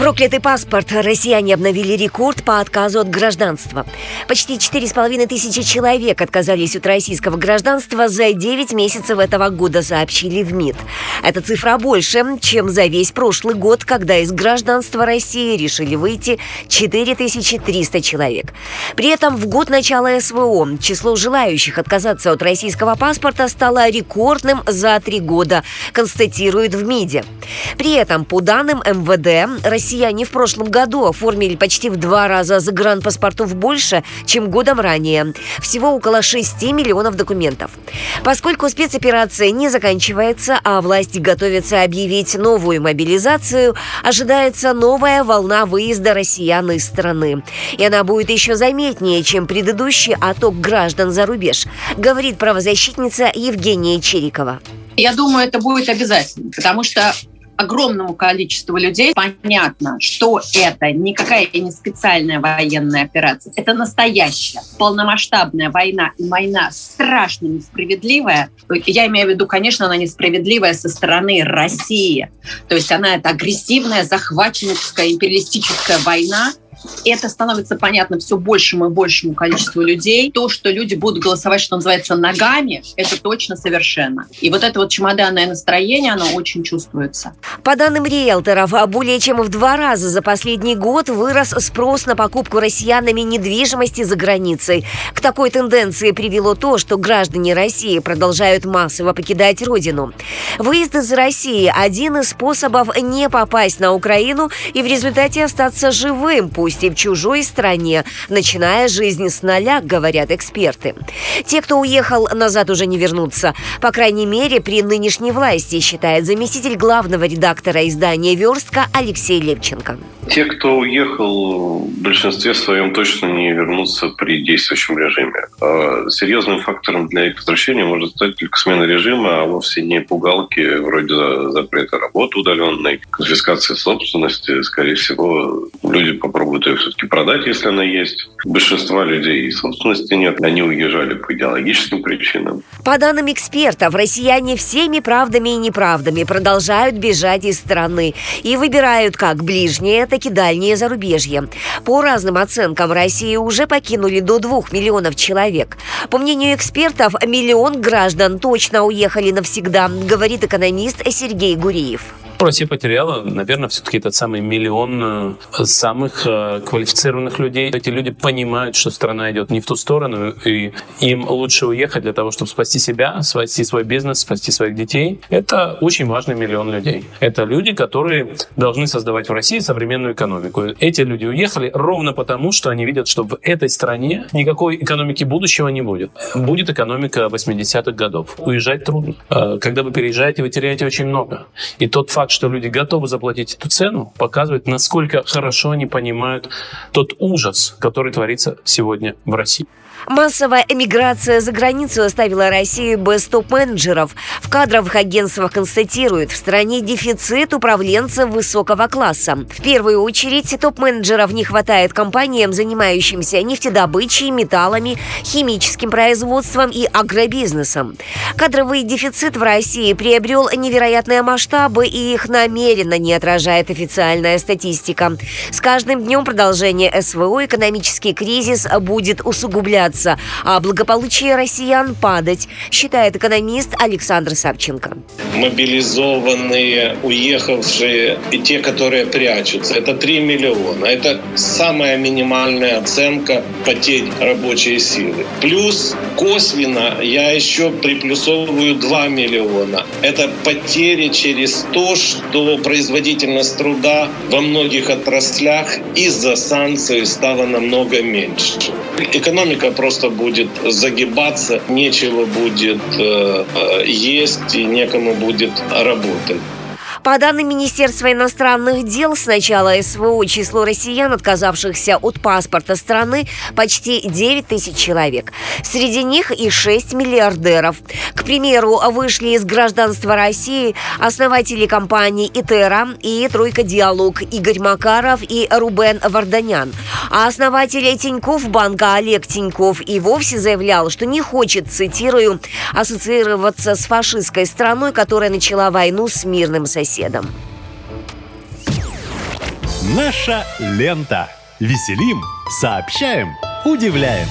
Проклятый паспорт. Россияне обновили рекорд по отказу от гражданства. Почти 4,5 тысячи человек отказались от российского гражданства за 9 месяцев этого года, сообщили в МИД. Эта цифра больше, чем за весь прошлый год, когда из гражданства России решили выйти 4300 человек. При этом в год начала СВО число желающих отказаться от российского паспорта стало рекордным за три года, констатируют в МИДе. При этом, по данным МВД, Россия россияне в прошлом году оформили почти в два раза загранпаспортов больше, чем годом ранее. Всего около 6 миллионов документов. Поскольку спецоперация не заканчивается, а власти готовятся объявить новую мобилизацию, ожидается новая волна выезда россиян из страны. И она будет еще заметнее, чем предыдущий отток граждан за рубеж, говорит правозащитница Евгения Черикова. Я думаю, это будет обязательно, потому что огромному количеству людей понятно, что это никакая не специальная военная операция, это настоящая полномасштабная война, и война страшно несправедливая. Я имею в виду, конечно, она несправедливая со стороны России. То есть она это агрессивная, захватническая, империалистическая война, это становится понятно все большему и большему количеству людей. То, что люди будут голосовать, что называется, ногами, это точно совершенно. И вот это вот чемоданное настроение, оно очень чувствуется. По данным риэлторов, более чем в два раза за последний год вырос спрос на покупку россиянами недвижимости за границей. К такой тенденции привело то, что граждане России продолжают массово покидать родину. Выезд из России – один из способов не попасть на Украину и в результате остаться живым, пусть пусть и в чужой стране, начиная жизнь с нуля, говорят эксперты. Те, кто уехал, назад уже не вернутся. По крайней мере, при нынешней власти, считает заместитель главного редактора издания «Верстка» Алексей Левченко. Те, кто уехал, в большинстве своем точно не вернутся при действующем режиме. А серьезным фактором для их возвращения может стать только смена режима, а вовсе не пугалки вроде запрета работы удаленной, конфискации собственности. Скорее всего, люди попробуют ее все-таки продать, если она есть. Большинства людей собственности нет. Они уезжали по идеологическим причинам. По данным экспертов, россияне всеми правдами и неправдами продолжают бежать из страны и выбирают как ближнее, так и дальнее зарубежье. По разным оценкам, России уже покинули до двух миллионов человек. По мнению экспертов, миллион граждан точно уехали навсегда, говорит экономист Сергей Гуриев. Россия потеряла, наверное, все-таки этот самый миллион э, самых э, квалифицированных людей. Эти люди понимают, что страна идет не в ту сторону, и им лучше уехать для того, чтобы спасти себя, спасти свой бизнес, спасти своих детей. Это очень важный миллион людей. Это люди, которые должны создавать в России современную экономику. Эти люди уехали ровно потому, что они видят, что в этой стране никакой экономики будущего не будет. Будет экономика 80-х годов. Уезжать трудно. Э, когда вы переезжаете, вы теряете очень много. И тот факт, что люди готовы заплатить эту цену, показывает, насколько хорошо они понимают тот ужас, который творится сегодня в России. Массовая эмиграция за границу оставила Россию без топ-менеджеров. В кадровых агентствах констатируют, в стране дефицит управленцев высокого класса. В первую очередь топ-менеджеров не хватает компаниям, занимающимся нефтедобычей, металлами, химическим производством и агробизнесом. Кадровый дефицит в России приобрел невероятные масштабы, и их намеренно не отражает официальная статистика. С каждым днем продолжения СВО экономический кризис будет усугубляться снижаться, а благополучие россиян падать, считает экономист Александр Савченко. Мобилизованные, уехавшие и те, которые прячутся, это 3 миллиона. Это самая минимальная оценка потерь рабочей силы. Плюс косвенно я еще приплюсовываю 2 миллиона. Это потери через то, что производительность труда во многих отраслях из-за санкций стала намного меньше. Экономика просто будет загибаться, нечего будет э, э, есть и некому будет работать. По данным Министерства иностранных дел, с начала СВО число россиян, отказавшихся от паспорта страны, почти 9 тысяч человек. Среди них и 6 миллиардеров. К примеру, вышли из гражданства России основатели компаний «Итера» и «Тройка Диалог» Игорь Макаров и Рубен Варданян. А основатель Тиньков банка Олег Тиньков и вовсе заявлял, что не хочет, цитирую, ассоциироваться с фашистской страной, которая начала войну с мирным соседом. Наша лента. Веселим, сообщаем, удивляем.